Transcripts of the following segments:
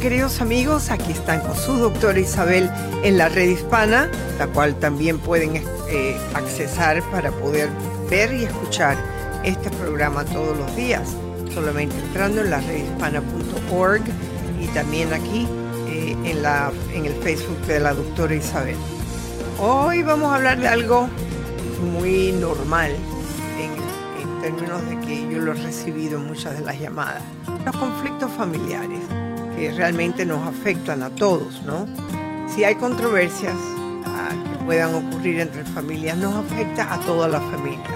Queridos amigos, aquí están con su doctora Isabel en la red hispana, la cual también pueden eh, accesar para poder ver y escuchar este programa todos los días, solamente entrando en la redhispana.org y también aquí eh, en, la, en el Facebook de la doctora Isabel. Hoy vamos a hablar de algo muy normal en, en términos de que yo lo he recibido en muchas de las llamadas, los conflictos familiares que realmente nos afectan a todos, ¿no? Si hay controversias ah, que puedan ocurrir entre familias, nos afecta a toda la familia.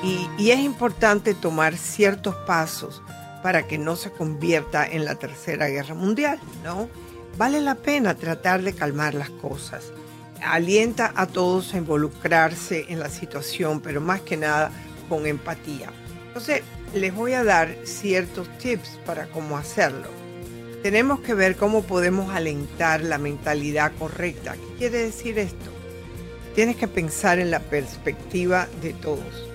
Y, y es importante tomar ciertos pasos para que no se convierta en la tercera guerra mundial, ¿no? Vale la pena tratar de calmar las cosas. Alienta a todos a involucrarse en la situación, pero más que nada con empatía. Entonces, les voy a dar ciertos tips para cómo hacerlo tenemos que ver cómo podemos alentar la mentalidad correcta. ¿Qué quiere decir esto? Tienes que pensar en la perspectiva de todos.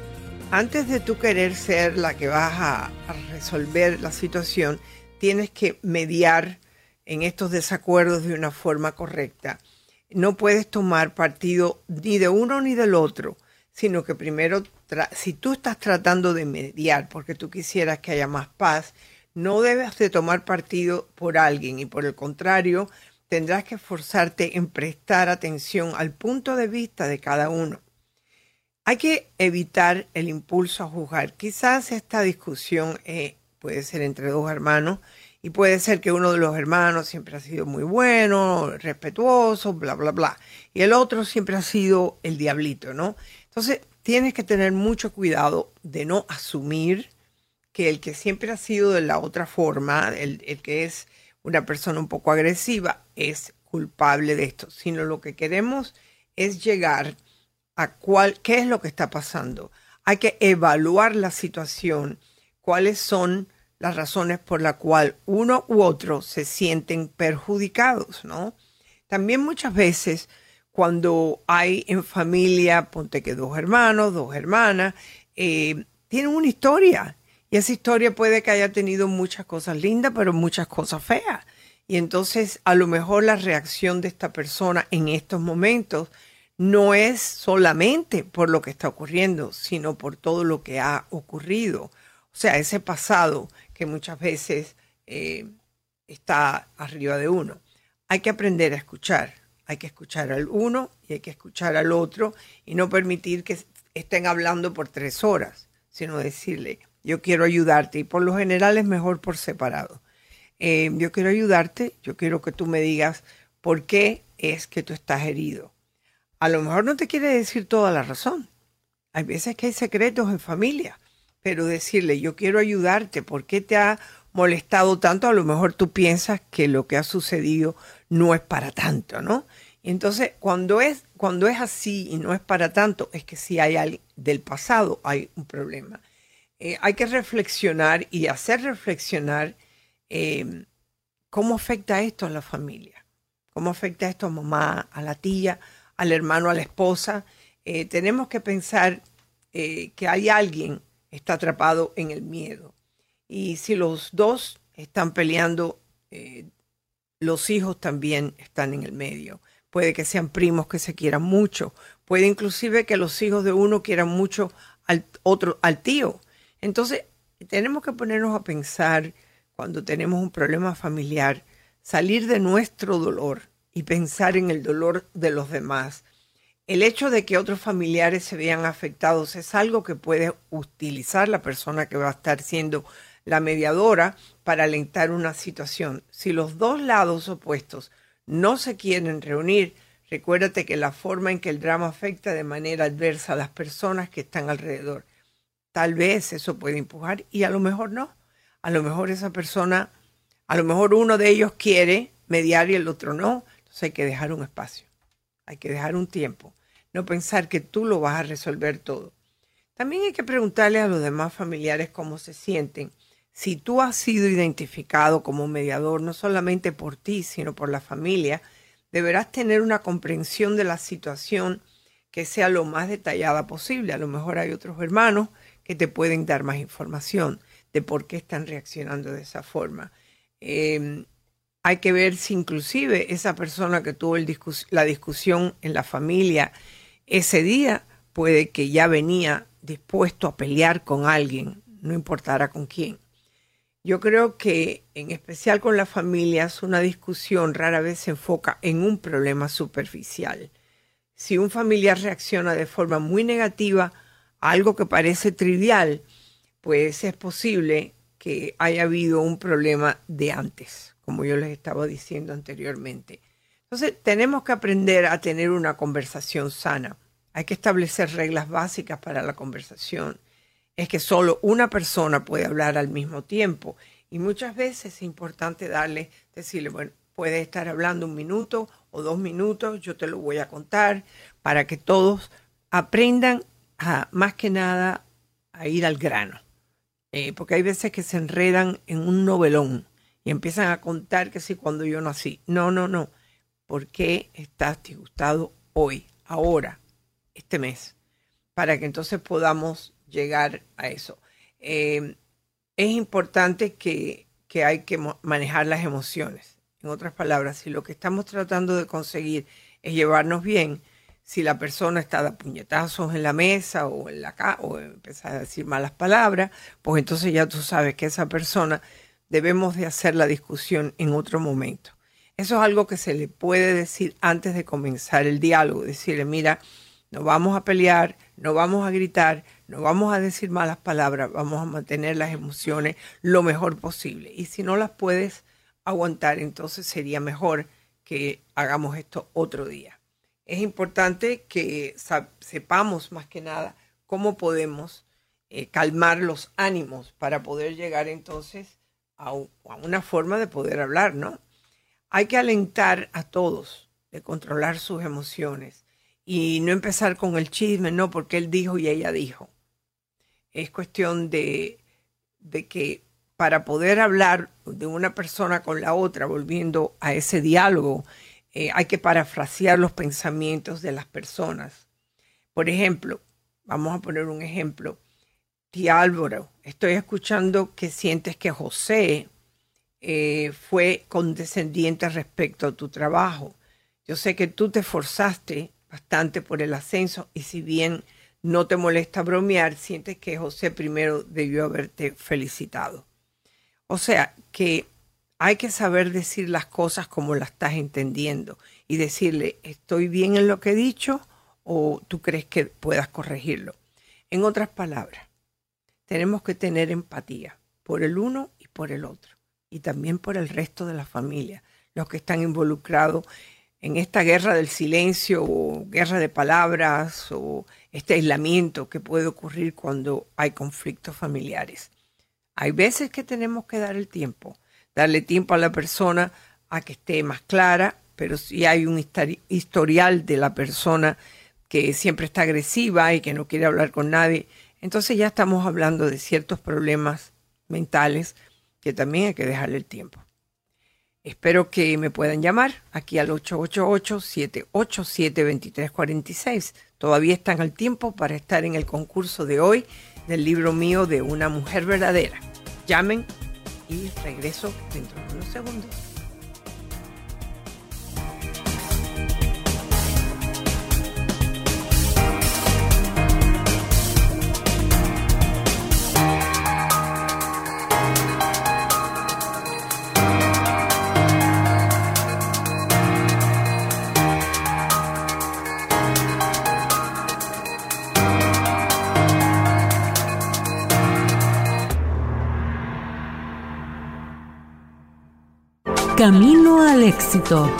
Antes de tú querer ser la que vas a, resolver la situación, tienes que mediar en estos desacuerdos de una forma correcta. No puedes tomar partido ni de uno ni del otro, sino que primero, si tú estás tratando de mediar porque tú quisieras que haya más paz, no debes de tomar partido por alguien y por el contrario, tendrás que esforzarte en prestar atención al punto de vista de cada uno. Hay que evitar el impulso a juzgar. Quizás esta discusión eh, puede ser entre dos hermanos y puede ser que uno de los hermanos siempre ha sido muy bueno, respetuoso, bla, bla, bla. Y el otro siempre ha sido el diablito, ¿no? Entonces, tienes que tener mucho cuidado de no asumir que el que siempre ha sido de la otra forma, el, que es una persona un poco agresiva, es culpable de esto, sino lo que queremos es llegar a cuál, qué es lo que está pasando. Hay que evaluar la situación, cuáles son las razones por las cuales uno u otro se sienten perjudicados, ¿no? También muchas veces cuando hay en familia, ponte que dos hermanos, dos hermanas, eh, tienen una historia esa historia puede que haya tenido muchas cosas lindas, pero muchas cosas feas. Y entonces a lo mejor la reacción de esta persona en estos momentos no es solamente por lo que está ocurriendo, sino por todo lo que ha ocurrido. O sea, ese pasado que muchas veces eh, está arriba de uno. Hay que aprender a escuchar. Hay que escuchar al uno y hay que escuchar al otro y no permitir que estén hablando por tres horas, sino decirle, yo quiero ayudarte y por lo general es mejor por separado. Eh, yo quiero ayudarte, yo quiero que tú me digas por qué es que tú estás herido. A lo mejor no te quiere decir toda la razón. Hay veces que hay secretos en familia, pero decirle yo quiero ayudarte, ¿por qué te ha molestado tanto? A lo mejor tú piensas que lo que ha sucedido no es para tanto, ¿no? entonces, cuando es, cuando es así y no es para tanto, es que si hay algo del pasado, hay un problema. Eh, hay que reflexionar y hacer reflexionar em, cómo afecta esto a la familia, cómo afecta esto a mamá, a la tía, al hermano, a la esposa. Eh, tenemos que pensar eh, que hay alguien que está atrapado en el miedo. Y si los dos están peleando, los hijos también están en el medio. Puede que sean primos que se quieran mucho. Puede inclusive que los hijos de uno quieran mucho al otro, al tío. Entonces, tenemos que ponernos a pensar cuando tenemos un problema familiar, salir de nuestro dolor y pensar en el dolor de los demás. El hecho de que otros familiares se vean afectados es algo que puede utilizar la persona que va a estar siendo la mediadora para alentar una situación. Si los dos lados opuestos no se quieren reunir, recuérdate que la forma en que el drama afecta de manera adversa a las personas que están alrededor. Tal vez eso puede empujar y a lo mejor no. A lo mejor esa persona, a lo mejor uno de ellos quiere mediar y el otro no. Entonces hay que dejar un espacio, hay que dejar un tiempo. No pensar que tú lo vas a resolver todo. También hay que preguntarle a los demás familiares cómo se sienten si tú has sido identificado como mediador, no solamente por ti, sino por la familia, deberás tener una comprensión de la situación que sea lo más detallada posible. A lo mejor hay otros hermanos que te pueden dar más información de por qué están reaccionando de esa forma. Em, hay que ver si inclusive esa persona que tuvo la discusión en la familia ese día puede que ya venía dispuesto a pelear con alguien, no importara con quién. Yo creo que en especial con las familias una discusión rara vez se enfoca en un problema superficial. Si un familiar reacciona de forma muy negativa algo que parece trivial, pues es posible que haya habido un problema de antes, como yo les estaba diciendo anteriormente. Entonces, tenemos que aprender a tener una conversación sana. Hay que establecer reglas básicas para la conversación es que solo una persona puede hablar al mismo tiempo. Y muchas veces es importante darle, decirle, bueno, puedes estar hablando un minuto o dos minutos, yo te lo voy a contar, para que todos aprendan a, más que nada, a ir al grano. Eh, porque hay veces que se enredan en un novelón y empiezan a contar que sí, cuando yo nací. No, no, no. ¿Por qué estás disgustado hoy, ahora, este mes? Para que entonces podamos llegar a eso. Eh, es importante que, que hay que manejar las emociones. En otras palabras, si lo que estamos tratando de conseguir es llevarnos bien, si la persona está de puñetazos en la mesa o en la o empieza a decir malas palabras, pues entonces ya tú sabes que esa persona debemos de hacer la discusión en otro momento. Eso es algo que se le puede decir antes de comenzar el diálogo, decirle, mira, no vamos a pelear, no vamos a gritar, no vamos a decir malas palabras, vamos a mantener las emociones lo mejor posible. Y si no las puedes aguantar, entonces sería mejor que hagamos esto otro día. Es importante que sepamos más que nada cómo podemos eh, calmar los ánimos para poder llegar entonces a, a una forma de poder hablar, ¿no? Hay que alentar a todos de controlar sus emociones y no empezar con el chisme, no, porque él dijo y ella dijo es cuestión de, que para poder hablar de una persona con la otra, volviendo a ese diálogo, eh, hay que parafrasear los pensamientos de las personas. Por ejemplo, vamos a poner un ejemplo. Tía Álvaro, estoy escuchando que sientes que José eh, fue condescendiente respecto a tu trabajo. Yo sé que tú te esforzaste bastante por el ascenso y si bien no te molesta bromear, sientes que José primero debió haberte felicitado. O sea, que hay que saber decir las cosas como las estás entendiendo y decirle, ¿estoy bien en lo que he dicho o tú crees que puedas corregirlo? En otras palabras, tenemos que tener empatía por el uno y por el otro y también por el resto de la familia, los que están involucrados en esta guerra del silencio o guerra de palabras o este aislamiento que puede ocurrir cuando hay conflictos familiares. Hay veces que tenemos que dar el tiempo, darle tiempo a la persona a que esté más clara, pero si hay un historial de la persona que siempre está agresiva y que no quiere hablar con nadie, entonces ya estamos hablando de ciertos problemas mentales que también hay que dejarle el tiempo. Espero que me puedan llamar aquí al 888-787-2346. Todavía están al tiempo para estar en el concurso de hoy del libro mío de Una Mujer Verdadera. Llamen y regreso dentro de unos segundos. Camino al éxito.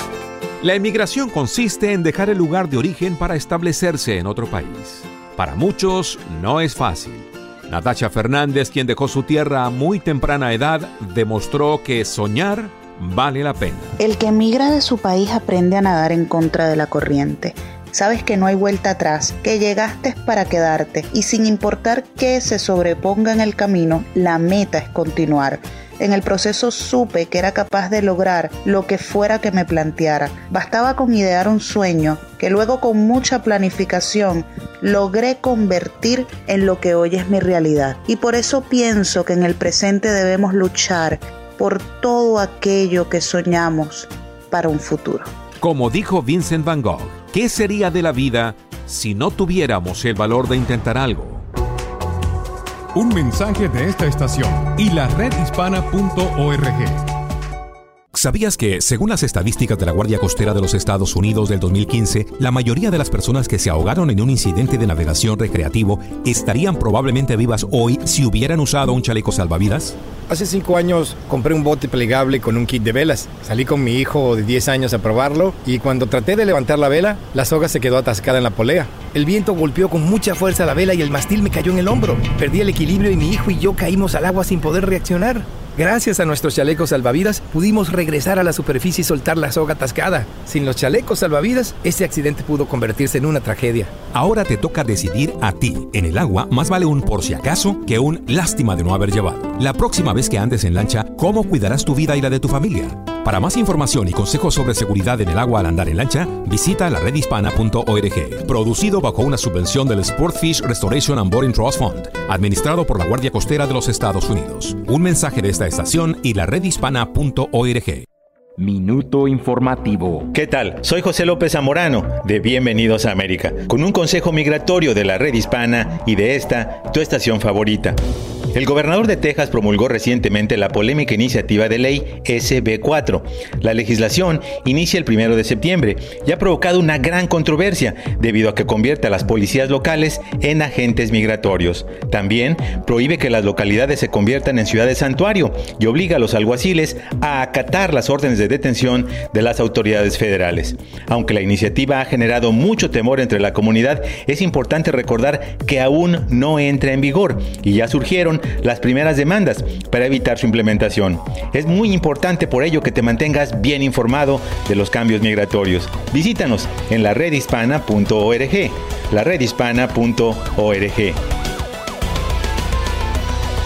La emigración consiste en dejar el lugar de origen para establecerse en otro país. Para muchos no es fácil. Natasha Fernández, quien dejó su tierra a muy temprana edad, demostró que soñar vale la pena. El que emigra de su país aprende a nadar en contra de la corriente. Sabes que no hay vuelta atrás, que llegaste para quedarte y sin importar qué se sobreponga en el camino, la meta es continuar. En el proceso supe que era capaz de lograr lo que fuera que me planteara. Bastaba con idear un sueño que luego con mucha planificación logré convertir en lo que hoy es mi realidad. Y por eso pienso que en el presente debemos luchar por todo aquello que soñamos para un futuro. Como dijo Vincent Van Gogh, ¿qué sería de la vida si no tuviéramos el valor de intentar algo? Un mensaje de esta estación y la redhispana.org. ¿Sabías que, según las estadísticas de la Guardia Costera de los Estados Unidos del 2015, la mayoría de las personas que se ahogaron en un incidente de navegación recreativo estarían probablemente vivas hoy si hubieran usado un chaleco salvavidas? Hace cinco años compré un bote plegable con un kit de velas. Salí con mi hijo de 10 años a probarlo y cuando traté de levantar la vela, la soga se quedó atascada en la polea. El viento golpeó con mucha fuerza la vela y el mastil me cayó en el hombro. Perdí el equilibrio y mi hijo y yo caímos al agua sin poder reaccionar. Gracias a nuestros chalecos salvavidas pudimos regresar a la superficie y soltar la soga atascada. Sin los chalecos salvavidas, este accidente pudo convertirse en una tragedia. Ahora te toca decidir a ti. En el agua más vale un por si acaso que un lástima de no haber llevado. La próxima vez que andes en lancha, ¿cómo cuidarás tu vida y la de tu familia? Para más información y consejos sobre seguridad en el agua al andar en lancha, visita la redhispana.org. Producido bajo una subvención del Sportfish Restoration and Boarding Trust Fund, administrado por la Guardia Costera de los Estados Unidos. Un mensaje de esta estación y la redhispana.org. Minuto informativo. ¿Qué tal? Soy José López Zamorano de Bienvenidos a América, con un consejo migratorio de la red hispana y de esta, tu estación favorita. El gobernador de Texas promulgó recientemente la polémica iniciativa de ley SB4. La legislación inicia el primero de septiembre y ha provocado una gran controversia debido a que convierte a las policías locales en agentes migratorios. También prohíbe que las localidades se conviertan en ciudades santuario y obliga a los alguaciles a acatar las órdenes de detención de las autoridades federales. Aunque la iniciativa ha generado mucho temor entre la comunidad, es importante recordar que aún no entra en vigor y ya surgieron las primeras demandas para evitar su implementación. Es muy importante por ello que te mantengas bien informado de los cambios migratorios. Visítanos en la redhispana.org, la redhispana.org.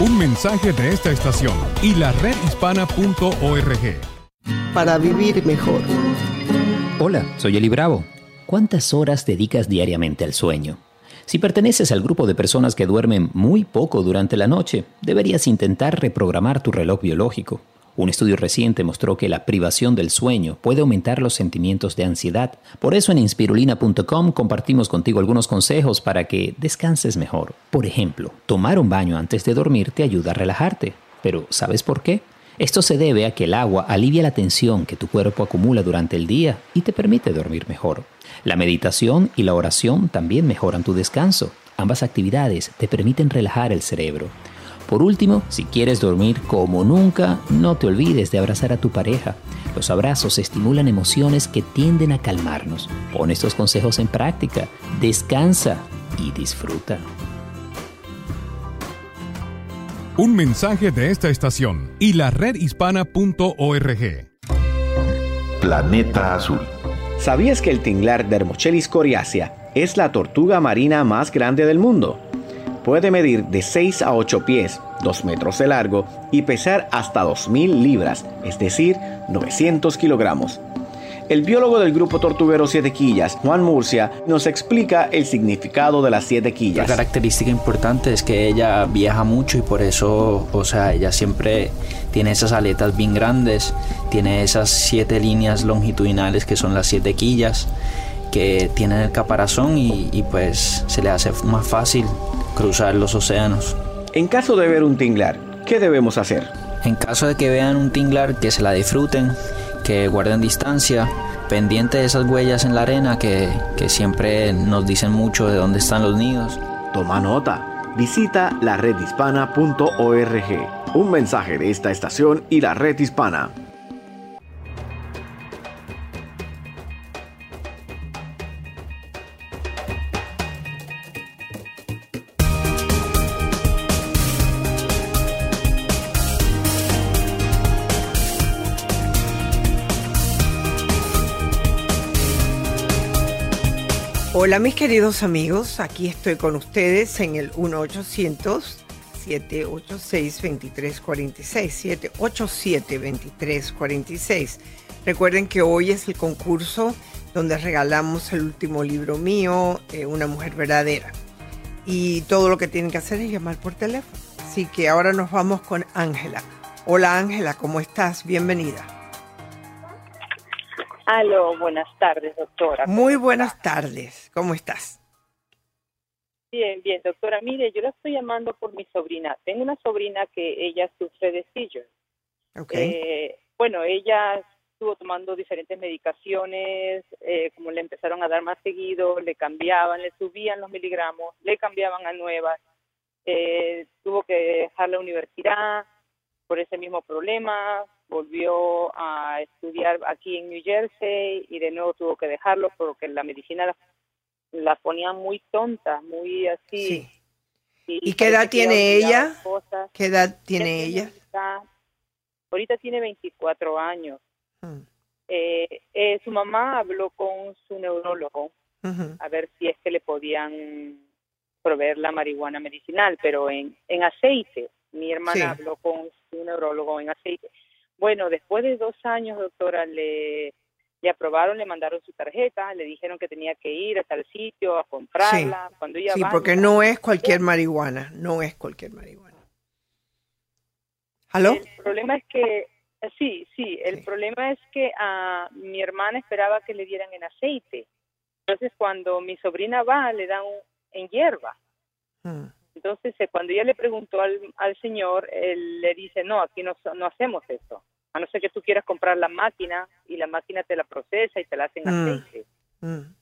Un mensaje de esta estación y la redhispana.org. Para vivir mejor. Hola, soy Eli Bravo. ¿Cuántas horas dedicas diariamente al sueño? Si perteneces al grupo de personas que duermen muy poco durante la noche, deberías intentar reprogramar tu reloj biológico. Un estudio reciente mostró que la privación del sueño puede aumentar los sentimientos de ansiedad. Por eso en inspirulina.com compartimos contigo algunos consejos para que descanses mejor. Por ejemplo, tomar un baño antes de dormir te ayuda a relajarte. Pero ¿sabes por qué? Esto se debe a que el agua alivia la tensión que tu cuerpo acumula durante el día y te permite dormir mejor. La meditación y la oración también mejoran tu descanso. Ambas actividades te permiten relajar el cerebro. Por último, si quieres dormir como nunca, no te olvides de abrazar a tu pareja. Los abrazos estimulan emociones que tienden a calmarnos. Pon estos consejos en práctica, descansa y disfruta. Un mensaje de esta estación y la redhispana.org. Planeta Azul. ¿Sabías que el tinglar Dermochelis coriacea es la tortuga marina más grande del mundo? Puede medir de 6 a 8 pies, 2 metros de largo y pesar hasta 2.000 libras, es decir, 900 kilogramos. El biólogo del grupo tortuguero Siete Quillas, Juan Murcia, nos explica el significado de las siete quillas. La característica importante es que ella viaja mucho y por eso, o sea, ella siempre tiene esas aletas bien grandes, tiene esas siete líneas longitudinales que son las siete quillas que tienen el caparazón y, y pues se le hace más fácil cruzar los océanos. En caso de ver un tinglar, ¿qué debemos hacer? En caso de que vean un tinglar, que se la disfruten, que guarden distancia, pendiente de esas huellas en la arena que, que siempre nos dicen mucho de dónde están los nidos. Toma nota. Visita la redhispana.org. Un mensaje de esta estación y la red hispana. Hola mis queridos amigos, aquí estoy con ustedes en el 1-800-786-2346, 787-2346. Recuerden que hoy es el concurso donde regalamos el último libro mío, eh, Una mujer verdadera. Y todo lo que tienen que hacer es llamar por teléfono. Así que ahora nos vamos con Ángela. Hola Ángela, ¿cómo estás? Bienvenida. Aló, buenas tardes, doctora. Muy buenas tardes, ¿cómo estás? Bien, bien, doctora. Mire, yo la estoy llamando por mi sobrina. Tengo una sobrina que ella sufre de seizures. Okay. Eh, bueno, ella estuvo tomando diferentes medicaciones, eh, como le empezaron a dar más seguido, le cambiaban, le subían los miligramos, le cambiaban a nuevas. Eh, tuvo que dejar la universidad por ese mismo problema, volvió a estudiar aquí en New Jersey y de nuevo tuvo que dejarlo porque la medicina la, la ponía muy tonta, muy así. ¿Y, ¿Y qué edad tiene ella? Cosas. ¿Qué edad tiene ella? Ahorita, ahorita tiene 24 años. Hmm. Eh, eh, su mamá habló con su neurólogo a ver si es que le podían proveer la marihuana medicinal, pero en, en aceite. Mi hermana Sí. habló con su neurólogo en aceite. Bueno, después de dos años, doctora, le, le aprobaron, le mandaron su tarjeta, le dijeron que tenía que ir hasta el sitio a comprarla. Cuando ella Sí, va, porque no es cualquier marihuana, no es cualquier marihuana. ¿Aló? El problema es que, sí, sí, el problema es que a mi hermana esperaba que le dieran en aceite. Entonces, cuando mi sobrina va, le dan un- en hierba. Mm. Entonces, eh, cuando ella le preguntó al, al señor, él le dice, no, aquí no, no hacemos eso. A no ser que tú quieras comprar la máquina y la máquina te la procesa y te la hacen Mm. aceite. Mm.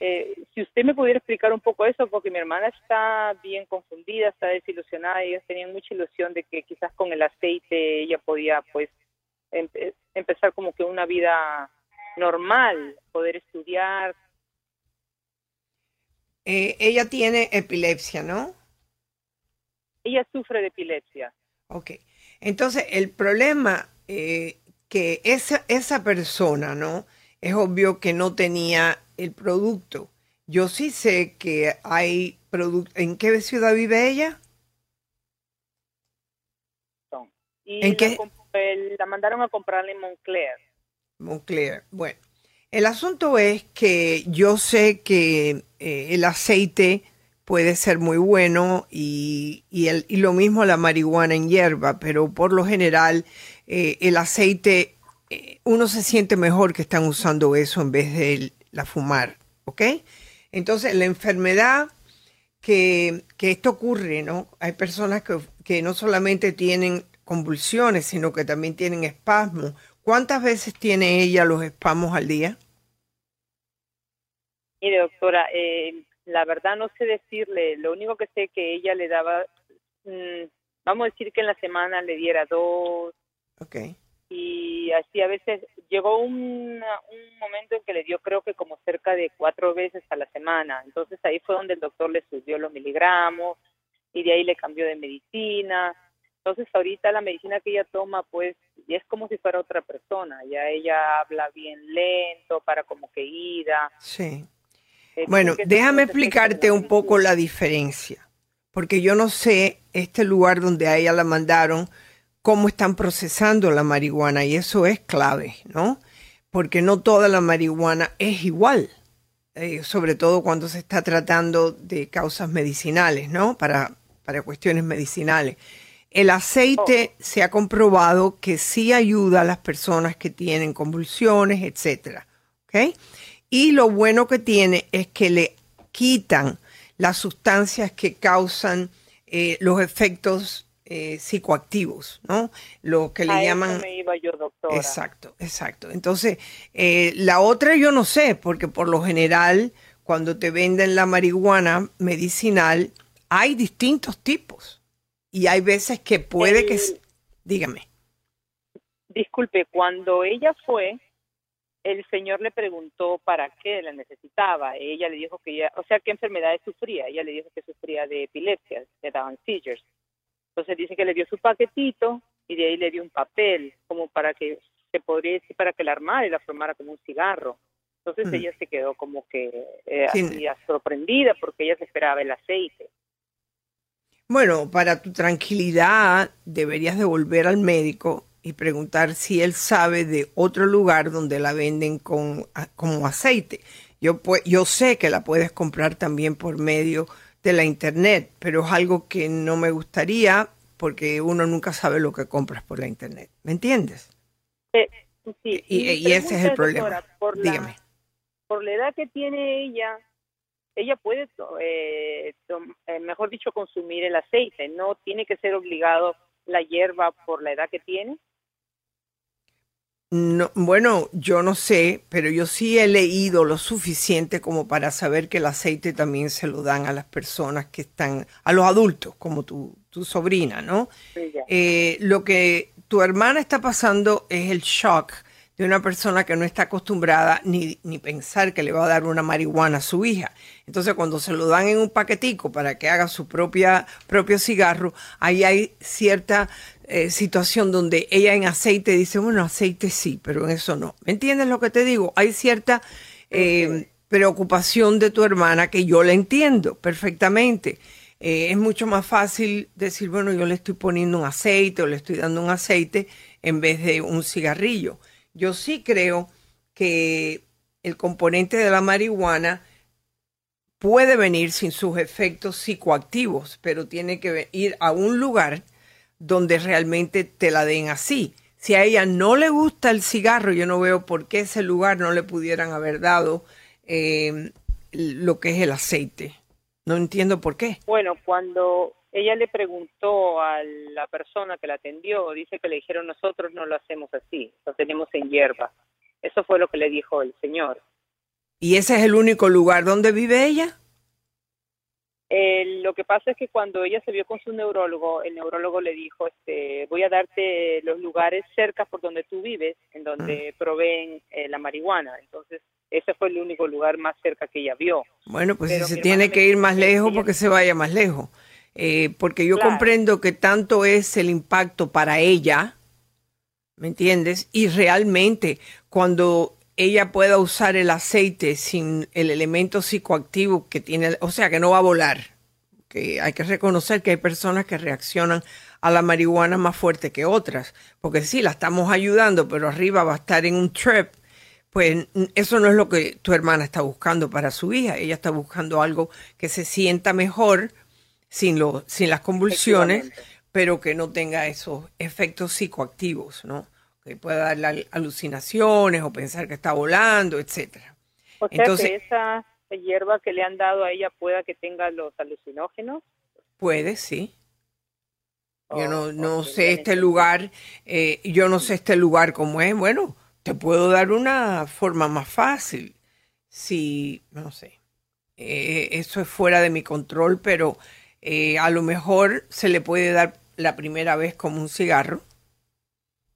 Eh, si usted me pudiera explicar un poco eso, porque mi hermana está bien confundida, está desilusionada, ellos tenían mucha ilusión de que quizás con el aceite ella podía pues empe- empezar como que una vida normal, poder estudiar. Eh, ella tiene epilepsia, ¿no? Ella sufre de epilepsia. Ok. Entonces, el problema eh, que esa, esa persona, ¿no? Es obvio que no tenía el producto. Yo sí sé que hay producto. ¿En qué ciudad vive ella? Y ¿En qué? la mandaron a comprarla en Montclair. Montclair. Bueno, el asunto es que yo sé que eh, el aceite puede ser muy bueno y, y, el, y lo mismo la marihuana en hierba, pero por lo general eh, el aceite, eh, uno se siente mejor que están usando eso en vez de la fumar, ¿ok? Entonces la enfermedad que, que esto ocurre, ¿no? Hay personas que, que no solamente tienen convulsiones, sino que también tienen espasmos. ¿Cuántas veces tiene ella los espasmos al día? Mire, doctora, eh, la verdad no sé decirle, lo único que sé que ella le daba, mm, vamos a decir que en la semana le diera dos, Ok. y así a veces llegó un, un momento en que le dio creo que como cerca de cuatro veces a la semana. Entonces ahí fue donde el doctor le subió los miligramos y de ahí le cambió de medicina. Entonces ahorita la medicina que ella toma pues es como si fuera otra persona. Ya ella habla bien lento, para como que ida. Sí. Eh, Bueno, déjame explicarte un poco la diferencia, porque yo no sé este lugar donde a ella la mandaron, cómo están procesando la marihuana y eso es clave, ¿no? Porque no toda la marihuana es igual, eh, sobre todo cuando se está tratando de causas medicinales, ¿no? Para, para cuestiones medicinales. El aceite se ha comprobado que sí ayuda a las personas que tienen convulsiones, etcétera, ¿ok? Y lo bueno que tiene es que le quitan las sustancias que causan eh, los efectos eh, psicoactivos, ¿no? Lo que le A eso llaman... me iba yo, doctora. Exacto, exacto. Entonces, eh, la otra yo no sé, porque por lo general, cuando te venden la marihuana medicinal, hay distintos tipos. Y hay veces que puede que... Dígame. Disculpe, cuando ella fue, el señor le preguntó para qué la necesitaba. Ella le dijo que ella, o sea, qué enfermedades sufría. Ella le dijo que sufría de epilepsia, le daban seizures. Entonces dice que le dio su paquetito y de ahí le dio un papel, como para que se podría decir para que la armara y la formara como un cigarro. Entonces Mm. ella se quedó como que eh, Sí. así, sorprendida porque ella se esperaba el aceite. Bueno, para tu tranquilidad deberías de volver al médico y preguntar si él sabe de otro lugar donde la venden con como aceite. Yo pue- yo sé que la puedes comprar también por medio de la internet, pero es algo que no me gustaría porque uno nunca sabe lo que compras por la internet. ¿Me entiendes? Eh, sí, Y- ese es el problema. doctora, por la- Dígame. por la edad que tiene ella, ella puede, eh, eh, mejor dicho, consumir el aceite. No tiene que ser obligado la hierba por la edad que tiene. No, bueno, yo no sé, pero yo sí he leído lo suficiente como para saber que el aceite también se lo dan a las personas que están, a los adultos, como tu, tu sobrina, ¿no? Eh, lo que tu hermana está pasando es el shock de una persona que no está acostumbrada ni, ni pensar que le va a dar una marihuana a su hija. Entonces, cuando se lo dan en un paquetico para que haga su propia, propio cigarro, ahí hay cierta eh, situación donde ella en aceite dice, bueno, aceite sí, pero en eso no. ¿Me entiendes lo que te digo? Hay cierta eh, preocupación de tu hermana que yo la entiendo perfectamente. Eh, es mucho más fácil decir, bueno, yo le estoy poniendo un aceite o le estoy dando un aceite en vez de un cigarrillo. Yo sí creo que el componente de la marihuana puede venir sin sus efectos psicoactivos, pero tiene que ir a un lugar donde realmente te la den así. Si a ella no le gusta el cigarro, yo no veo por qué ese lugar no le pudieran haber dado eh, lo que es el aceite. No entiendo por qué. Bueno, cuando ella le preguntó a la persona que la atendió, dice que le dijeron nosotros no lo hacemos así, lo tenemos en hierba. Eso fue lo que le dijo el señor. ¿Y ese es el único lugar donde vive ella? Eh, lo que pasa es que cuando ella se vio con su neurólogo, el neurólogo le dijo, este, voy a darte los lugares cerca por donde tú vives, en donde proveen eh, la marihuana. Entonces, ese fue el único lugar más cerca que ella vio. Bueno, pues Pero si se tiene que ir más lejos, porque se vaya más lejos. Eh, porque yo Claro. comprendo que tanto es el impacto para ella, ¿me entiendes? Y realmente cuando ella pueda usar el aceite sin el elemento psicoactivo que tiene, o sea, que no va a volar, que hay que reconocer que hay personas que reaccionan a la marihuana más fuerte que otras, porque sí, la estamos ayudando, pero arriba va a estar en un trip, pues eso no es lo que tu hermana está buscando para su hija, ella está buscando algo que se sienta mejor sin, lo, sin las convulsiones, pero que no tenga esos efectos psicoactivos, ¿no? Que pueda darle al- alucinaciones o pensar que está volando, etcétera. O sea Entonces- que esa hierba que le han dado a ella pueda que tenga los alucinógenos. Puede, sí. Yo no, no sé este lugar, eh, yo no sé este lugar cómo es. Bueno, te puedo dar una forma más fácil. Si, no sé, eh, eso es fuera de mi control, pero eh, a lo mejor se le puede dar la primera vez como un cigarro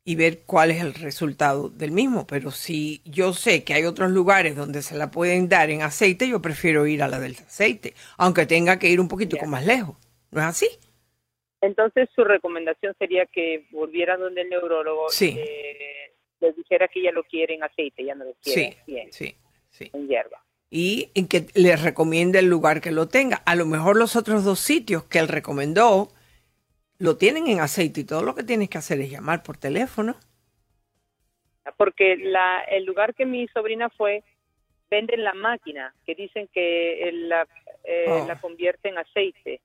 y ver cuál es el resultado del mismo. Pero si yo sé que hay otros lugares donde se la pueden dar en aceite, yo prefiero ir a la del aceite, aunque tenga que ir un poquito más lejos. ¿No es así? Entonces su recomendación sería que volviera donde el neurólogo Sí. eh, les dijera que ella lo quiere en aceite, ya no lo quiere Sí, en, sí, sí. en hierba. y en que le recomiende el lugar que lo tenga. A lo mejor los otros dos sitios que él recomendó lo tienen en aceite y todo lo que tienes que hacer es llamar por teléfono. Porque la, el lugar que mi sobrina fue, venden la máquina, que dicen que eh, la, eh, Oh. la convierte en aceite.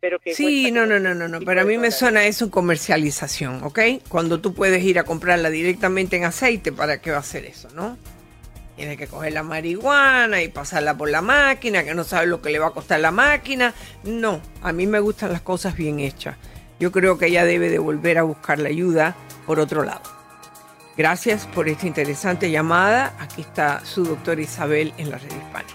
Pero que Sí, no, no, no, no, no, 25 pero a mí me suena eso comercialización, ¿ok? Cuando tú puedes ir a comprarla directamente en aceite, ¿para qué va a hacer eso, no? Tienes que coger la marihuana y pasarla por la máquina, que no sabes lo que le va a costar la máquina. No, a mí me gustan las cosas bien hechas. Yo creo que ella debe de volver a buscar la ayuda por otro lado. Gracias por esta interesante llamada. Aquí está su doctora Isabel en la red hispana.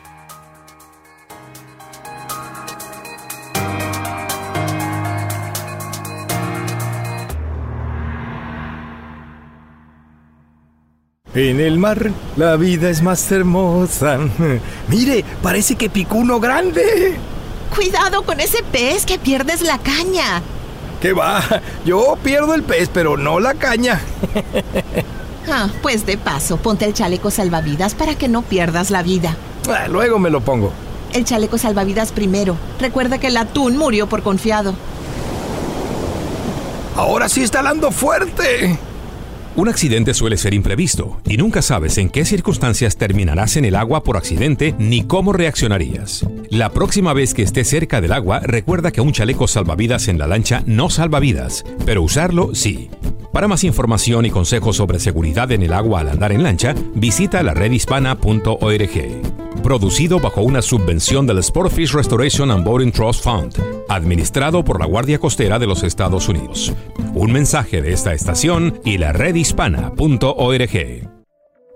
En el mar la vida es más hermosa. Mire, parece que picó uno grande. Cuidado con ese pez que pierdes la caña. ¿Qué va? Yo pierdo el pez, pero no la caña. Ah, pues de paso, ponte el chaleco salvavidas para que no pierdas la vida. Ah, luego me lo pongo. El chaleco salvavidas primero. Recuerda que el atún murió por confiado. Ahora sí está dando fuerte. Un accidente suele ser imprevisto y nunca sabes en qué circunstancias terminarás en el agua por accidente ni cómo reaccionarías. La próxima vez que estés cerca del agua, recuerda que un chaleco salvavidas en la lancha no salva vidas, pero usarlo sí. Para más información y consejos sobre seguridad en el agua al andar en lancha, visita la redhispana.org. Producido bajo una subvención del Sportfish Restoration and Boating Trust Fund, administrado por la Guardia Costera de los Estados Unidos. Un mensaje de esta estación y la redhispana.org.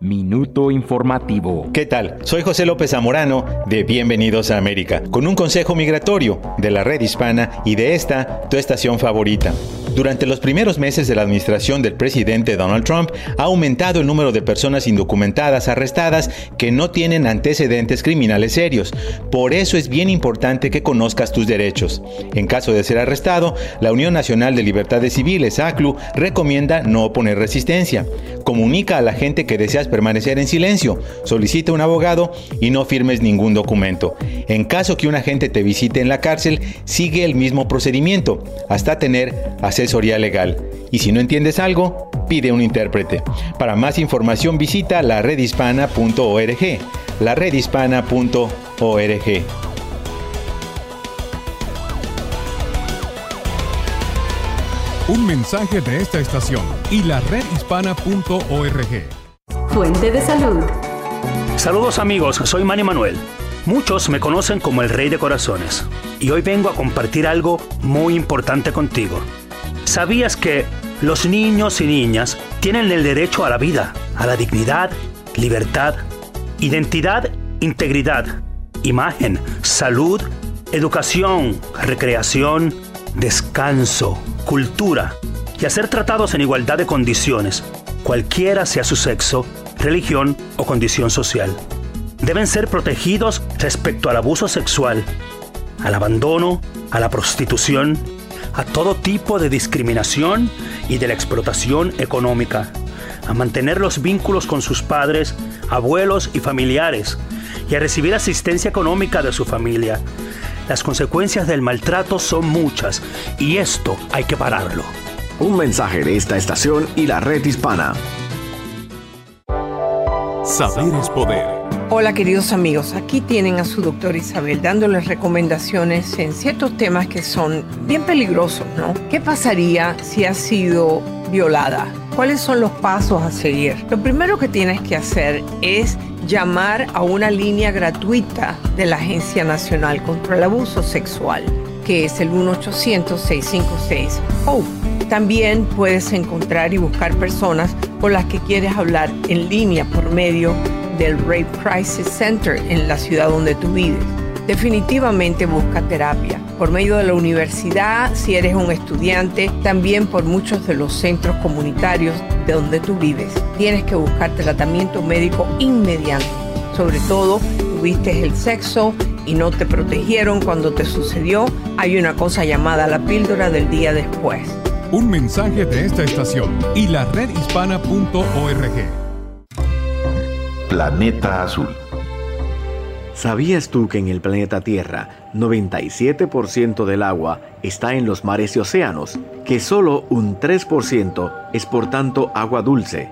Minuto informativo. ¿Qué tal? Soy José López Zamorano de Bienvenidos a América, con un consejo migratorio de la red hispana y de esta, tu estación favorita. Durante los primeros meses de la administración del presidente Donald Trump, ha aumentado el número de personas indocumentadas arrestadas que no tienen antecedentes criminales serios. Por eso es bien importante que conozcas tus derechos. En caso de ser arrestado, la Unión Nacional de Libertades Civiles, ACLU, recomienda no oponer resistencia. Comunica a la gente que deseas permanecer en silencio, solicita un abogado y no firmes ningún documento. En caso que un agente te visite en la cárcel, sigue el mismo procedimiento hasta tener asesoría legal. Y si no entiendes algo, pide un intérprete. Para más información visita la redhispana.org. La redhispana.org. Un mensaje de esta estación y la redhispana.org. Fuente de salud. Saludos amigos, soy Manny Manuel. Muchos me conocen como el Rey de Corazones y hoy vengo a compartir algo muy importante contigo. ¿Sabías que los niños y niñas tienen el derecho a la vida, a la dignidad, libertad, identidad, integridad, imagen, salud, educación, recreación, descanso, cultura y a ser tratados en igualdad de condiciones, cualquiera sea su sexo, religión o condición social? Deben ser protegidos respecto al abuso sexual, al abandono, a la prostitución, a todo tipo de discriminación y de la explotación económica, a mantener los vínculos con sus padres, abuelos y familiares, y a recibir asistencia económica de su familia. Las consecuencias del maltrato son muchas y esto hay que pararlo. Un mensaje de esta estación y la red hispana. Saber es poder. Hola queridos amigos, aquí tienen a su doctor Isabel dándoles recomendaciones en ciertos temas que son bien peligrosos, ¿no? ¿Qué pasaría si has sido violada? ¿Cuáles son los pasos a seguir? Lo primero que tienes que hacer es llamar a una línea gratuita de la Agencia Nacional contra el Abuso Sexual, que es el 1-800-656-HOPE. También puedes encontrar y buscar personas con las que quieres hablar en línea por medio del Rape Crisis Center en la ciudad donde tú vives. Definitivamente busca terapia por medio de la universidad, si eres un estudiante, también por muchos de los centros comunitarios de donde tú vives. Tienes que buscar tratamiento médico inmediato. Sobre todo, tuviste el sexo y no te protegieron cuando te sucedió, hay una cosa llamada la píldora del día después. Un mensaje de esta estación y la redhispana.org. Planeta Azul. ¿Sabías tú que en el planeta Tierra 97% del agua está en los mares y océanos? Que solo un 3% es por tanto agua dulce.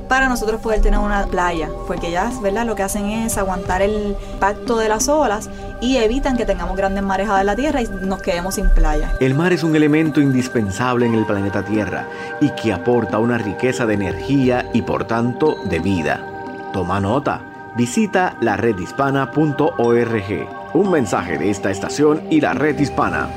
para nosotros poder tener una playa, porque ellas, ¿verdad? Lo que hacen es aguantar el impacto de las olas y evitan que tengamos grandes marejadas en la tierra y nos quedemos sin playa. El mar es un elemento indispensable en el planeta Tierra y que aporta una riqueza de energía y por tanto de vida. Toma nota. Visita la redhispana.org. Un mensaje de esta estación y la red hispana.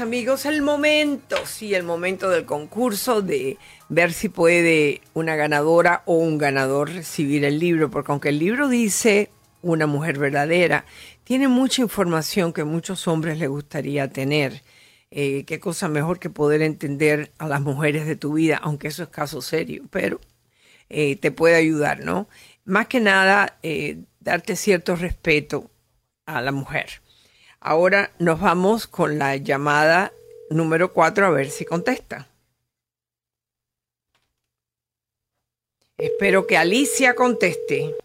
Amigos, el momento, sí, el momento del concurso de ver si puede una ganadora o un ganador recibir el libro, porque aunque el libro dice una mujer verdadera, tiene mucha información que muchos hombres les gustaría tener. Eh, qué cosa mejor que poder entender a las mujeres de tu vida, aunque eso es caso serio, pero eh, te puede ayudar, ¿no? Más que nada, eh, darte cierto respeto a la mujer. Ahora nos vamos con la llamada número 4 a ver si contesta. Espero que Alicia conteste.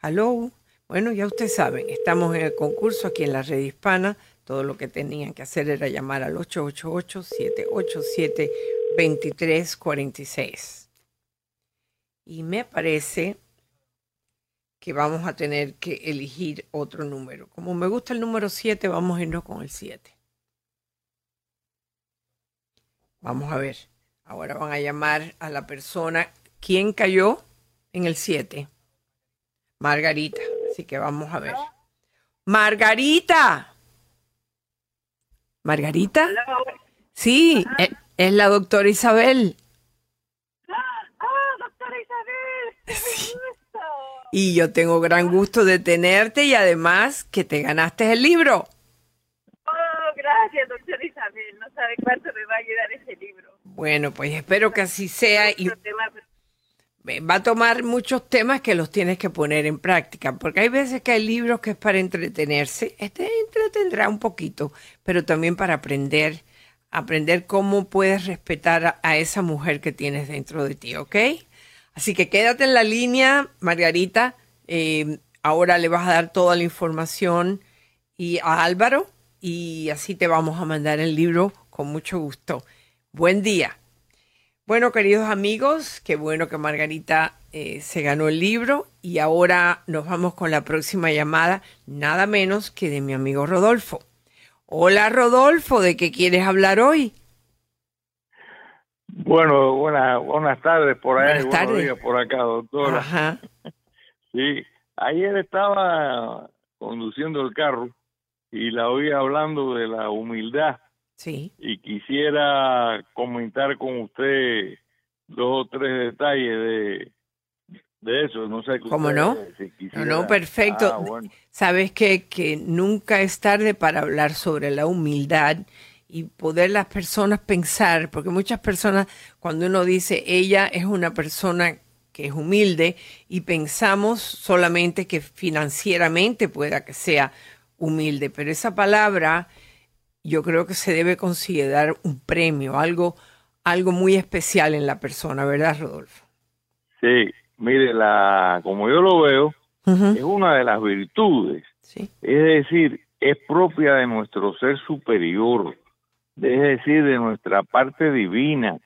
Aló. Bueno, ya ustedes saben, estamos en el concurso aquí en la red hispana. Todo lo que tenían que hacer era llamar al 888-787-2346. Y me parece que vamos a tener que elegir otro número. Como me gusta el número 7, vamos a irnos con el 7. Vamos a ver. Ahora van a llamar a la persona. ¿Quién cayó en el 7? Margarita. Así que vamos a ver. Margarita. Margarita. Sí, es, es la doctora Isabel. Ah, doctora Isabel. Sí. Y yo tengo gran gusto de tenerte y además que te ganaste el libro. Oh, gracias, doctora Isabel. No sabe cuánto me va a ayudar ese libro. Bueno, pues espero que así sea y va a tomar muchos temas que los tienes que poner en práctica, porque hay veces que hay libros que es para entretenerse, este entretendrá un poquito, pero también para aprender, aprender cómo puedes respetar a, a esa mujer que tienes dentro de ti, ¿ok? Así que quédate en la línea, Margarita. Eh, ahora le vas a dar toda la información y a Álvaro y así te vamos a mandar el libro con mucho gusto. Buen día. Bueno, queridos amigos, qué bueno que Margarita eh, se ganó el libro y ahora nos vamos con la próxima llamada, nada menos que de mi amigo Rodolfo. Hola Rodolfo, ¿de qué quieres hablar hoy? Bueno, buenas buenas tardes por allá Buenas tardes. días por acá, doctora. Ajá. Sí, ayer estaba conduciendo el carro y la oí hablando de la humildad Sí. y quisiera comentar con usted dos o tres detalles de, de eso. No sé. ¿Cómo no? si No, perfecto. Ah, bueno. Sabes que, que nunca es tarde para hablar sobre la humildad y poder las personas pensar, porque muchas personas, cuando uno dice ella es una persona que es humilde y pensamos solamente que financieramente pueda que sea humilde, pero esa palabra yo creo que se debe considerar un premio, algo, algo muy especial en la persona, ¿verdad, Rodolfo? Sí, mire, la, como yo lo veo, es una de las virtudes. Es decir, es propia de nuestro ser superior, es decir, de nuestra parte divina,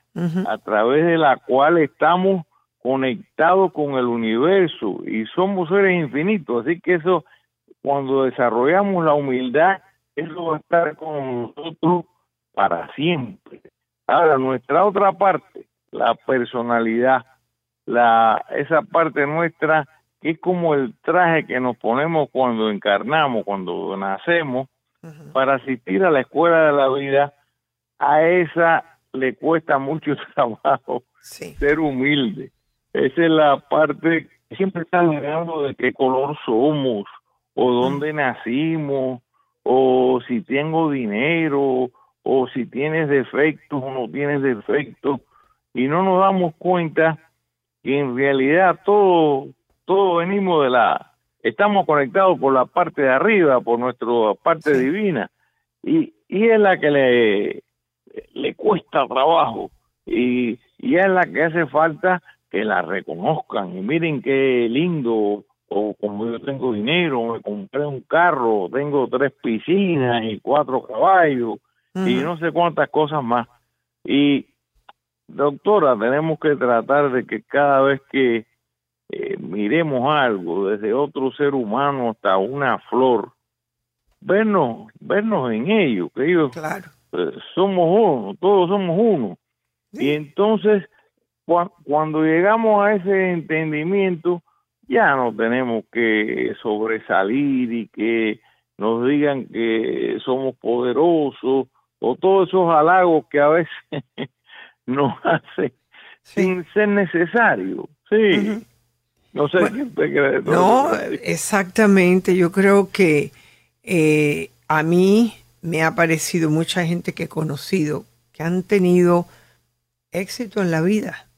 a través de la cual estamos conectados con el universo y somos seres infinitos. Así que eso, cuando desarrollamos la humildad, eso va a estar con nosotros para siempre. Ahora, nuestra otra parte, la personalidad, la esa parte nuestra que es como el traje que nos ponemos cuando encarnamos, cuando nacemos, para asistir a la escuela de la vida, a esa le cuesta mucho trabajo ser humilde. Esa es la parte que siempre está hablando de qué color somos, o dónde nacimos, o si tengo dinero, o si tienes defectos o no tienes defectos, y no nos damos cuenta que en realidad todo, todo venimos de la, estamos conectados por la parte de arriba, por nuestra parte divina, y, y es la que le, le cuesta trabajo, y, y es la que hace falta que la reconozcan, y miren qué lindo, o como yo tengo dinero, me compré un carro, tengo tres piscinas y cuatro caballos, y no sé cuántas cosas más. Y doctora, tenemos que tratar de que cada vez que eh, miremos algo, desde otro ser humano hasta una flor, vernos, vernos en ello, que ellos eh, somos uno, todos somos uno. Y entonces, cua- cuando llegamos a ese entendimiento, ya no tenemos que sobresalir y que nos digan que somos poderosos o todos esos halagos que a veces nos hacen sin ser necesario. Sí. No sé qué usted cree. No, exactamente. Yo creo que eh, a mí me ha parecido mucha gente que he conocido que han tenido éxito en la vida.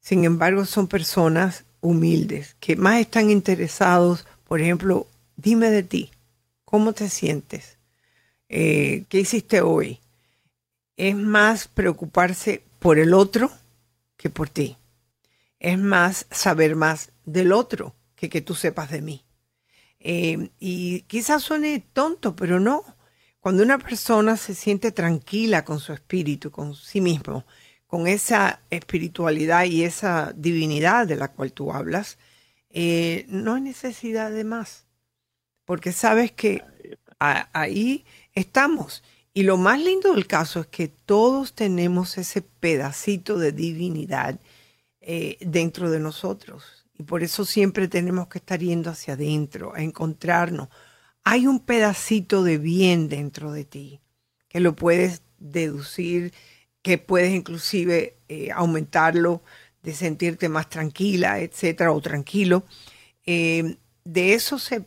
Sin embargo, son personas humildes que más están interesados, por ejemplo, dime de ti, ¿cómo te sientes? Eh, ¿Qué hiciste hoy? Es más preocuparse por el otro que por ti. Es más saber más del otro que que tú sepas de mí. Eh, y quizás suene tonto, pero no. Cuando una persona se siente tranquila con su espíritu, con sí mismo, con esa espiritualidad y esa divinidad de la cual tú hablas, eh, no hay necesidad de más, porque sabes que ahí estamos. Y lo más lindo del caso es que todos tenemos ese pedacito de divinidad eh, dentro de nosotros. Y por eso siempre tenemos que estar yendo hacia adentro, a encontrarnos. Hay un pedacito de bien dentro de ti, que lo puedes deducir que puedes inclusive eh, aumentarlo, de sentirte más tranquila, etcétera, o tranquilo. Eh, de eso se,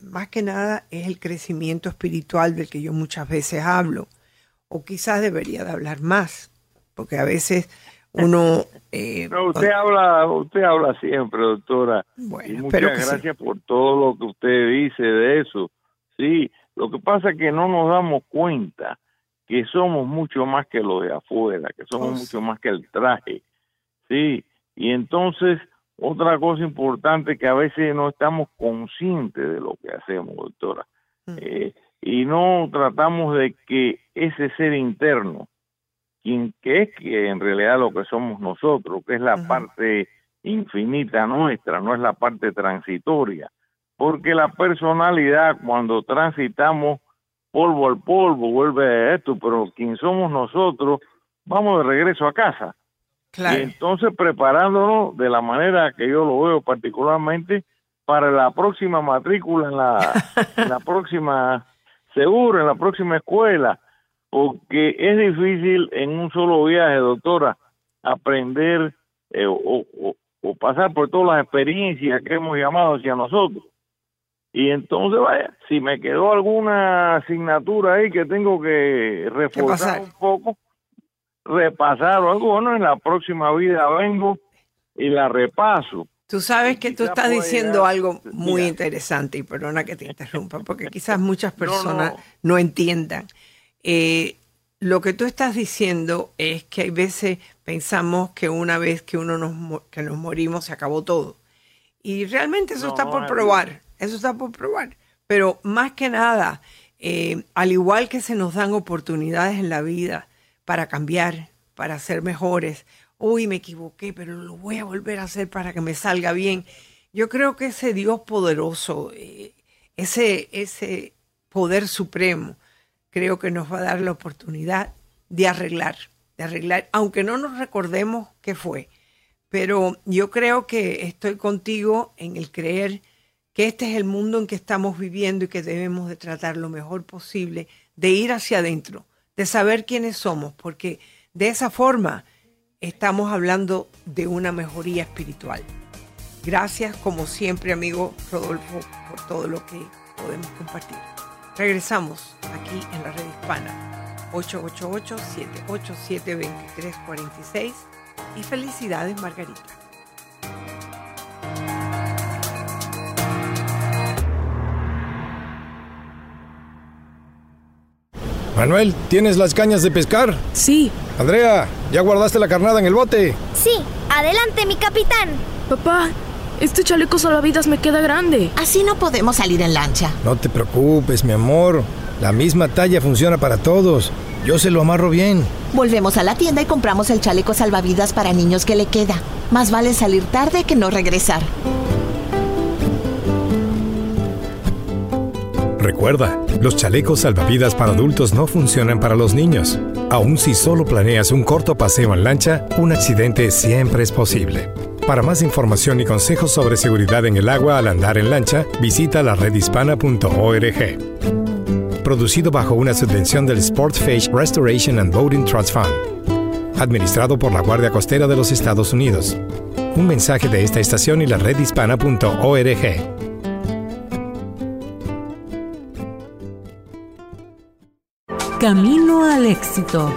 más que nada es el crecimiento espiritual del que yo muchas veces hablo, o quizás debería de hablar más, porque a veces uno... Eh, usted habla, usted habla siempre, doctora. Bueno, muchas gracias por todo lo que usted dice de eso. Sí, lo que pasa es que no nos damos cuenta que somos mucho más que lo de afuera, que somos pues mucho más que el traje, ¿sí? Y entonces, otra cosa importante que a veces no estamos conscientes de lo que hacemos, doctora, mm. eh, y no tratamos de que ese ser interno, quien que es que en realidad lo que somos nosotros, que es la parte infinita nuestra, no es la parte transitoria, porque la personalidad cuando transitamos polvo al polvo, vuelve a esto, pero quien somos nosotros, vamos de regreso a casa. Y entonces preparándonos de la manera que yo lo veo particularmente para la próxima matrícula en la, la próxima, seguro, en la próxima escuela, porque es difícil en un solo viaje, doctora, aprender eh, o, o pasar por todas las experiencias que hemos llamado hacia nosotros. Y entonces, vaya, si me quedó alguna asignatura ahí que tengo que reforzar un poco, repasar o algo, bueno, en la próxima vida vengo y la repaso. Tú sabes que tú estás diciendo algo muy interesante, y perdona que te interrumpa, porque quizás muchas personas no, entiendan. Eh, lo que tú estás diciendo es que hay veces pensamos que una vez que uno nos, que nos morimos se acabó todo. Y realmente eso está por probar. Eso está por probar. Pero más que nada, eh, al igual que se nos dan oportunidades en la vida para cambiar, para ser mejores, uy, me equivoqué, pero lo voy a volver a hacer para que me salga bien. Yo creo que ese Dios poderoso, eh, ese, ese poder supremo, creo que nos va a dar la oportunidad de arreglar, de arreglar, aunque no nos recordemos qué fue. Pero yo creo que estoy contigo en el creer que este es el mundo en que estamos viviendo y que debemos de tratar lo mejor posible, de ir hacia adentro, de saber quiénes somos, porque de esa forma estamos hablando de una mejoría espiritual. Gracias, como siempre, amigo Rodolfo, por todo lo que podemos compartir. Regresamos aquí en la red hispana 888-787-2346 y felicidades, Margarita. Manuel, ¿tienes las cañas de pescar? Sí. Andrea, ¿ya guardaste la carnada en el bote? Sí, adelante, mi capitán. Papá, este chaleco salvavidas me queda grande. Así no podemos salir en lancha. No te preocupes, mi amor. La misma talla funciona para todos. Yo se lo amarro bien. Volvemos a la tienda y compramos el chaleco salvavidas para niños que le queda. Más vale salir tarde que no regresar. Recuerda, los chalecos salvavidas para adultos no funcionan para los niños. Aun si solo planeas un corto paseo en lancha, un accidente siempre es posible. Para más información y consejos sobre seguridad en el agua al andar en lancha, visita la redhispana.org. Producido bajo una subvención del Sportfish Restoration and Boating Trust Fund. Administrado por la Guardia Costera de los Estados Unidos. Un mensaje de esta estación y la redhispana.org. Camino al éxito.